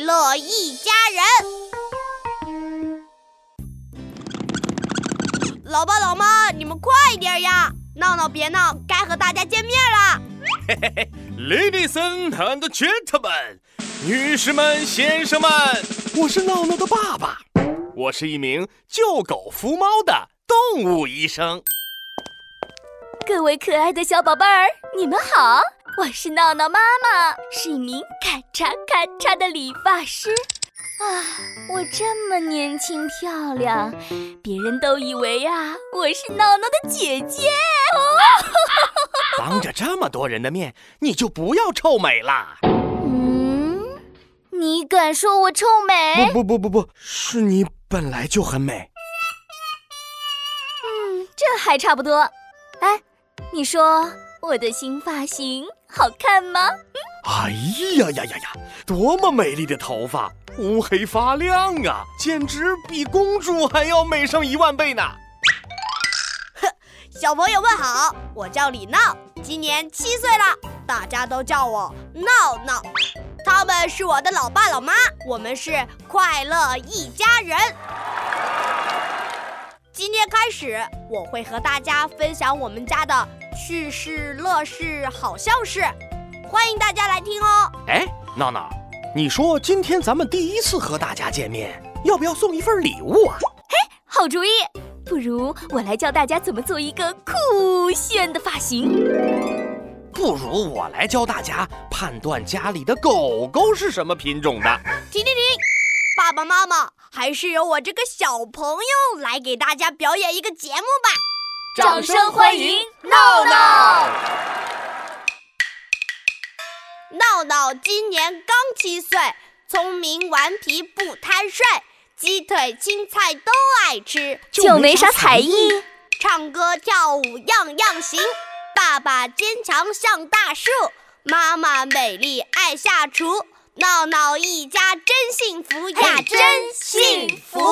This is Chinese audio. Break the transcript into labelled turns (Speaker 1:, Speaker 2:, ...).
Speaker 1: 乐一家人。老爸老妈，你们快一点呀！闹闹别闹，该和大家见面了。
Speaker 2: 嘿嘿嘿，Ladies and gentlemen，女士们、先生们，我是闹闹的爸爸，我是一名救狗扶猫的动物医生。
Speaker 3: 各位可爱的小宝贝儿，你们好，我是闹闹妈妈，是一名咔嚓咔嚓的理发师。啊，我这么年轻漂亮，别人都以为呀我是闹闹的姐姐。
Speaker 2: 哦当着这么多人的面，你就不要臭美了。
Speaker 3: 嗯，你敢说我臭美？
Speaker 2: 不不不不不，是你本来就很美。
Speaker 3: 嗯，这还差不多。哎，你说我的新发型好看吗？
Speaker 2: 哎呀呀呀呀，多么美丽的头发！乌黑发亮啊，简直比公主还要美上一万倍呢！
Speaker 1: 哼，小朋友们好，我叫李闹，今年七岁了，大家都叫我闹闹。他们是我的老爸老妈，我们是快乐一家人。今天开始，我会和大家分享我们家的趣事、乐事、好笑事，欢迎大家来听哦。
Speaker 2: 哎，闹闹。你说今天咱们第一次和大家见面，要不要送一份礼物啊？
Speaker 3: 嘿，好主意！不如我来教大家怎么做一个酷炫的发型。
Speaker 2: 不如我来教大家判断家里的狗狗是什么品种的。
Speaker 1: 停停停！爸爸妈妈，还是由我这个小朋友来给大家表演一个节目吧。
Speaker 3: 掌声欢迎闹闹！
Speaker 1: 闹闹今年刚七岁，聪明顽皮不贪睡，鸡腿青菜都爱吃，
Speaker 3: 就没啥才艺，
Speaker 1: 唱歌跳舞样样行。爸爸坚强像大树，妈妈美丽爱下厨，闹闹一家真幸福呀，真幸福。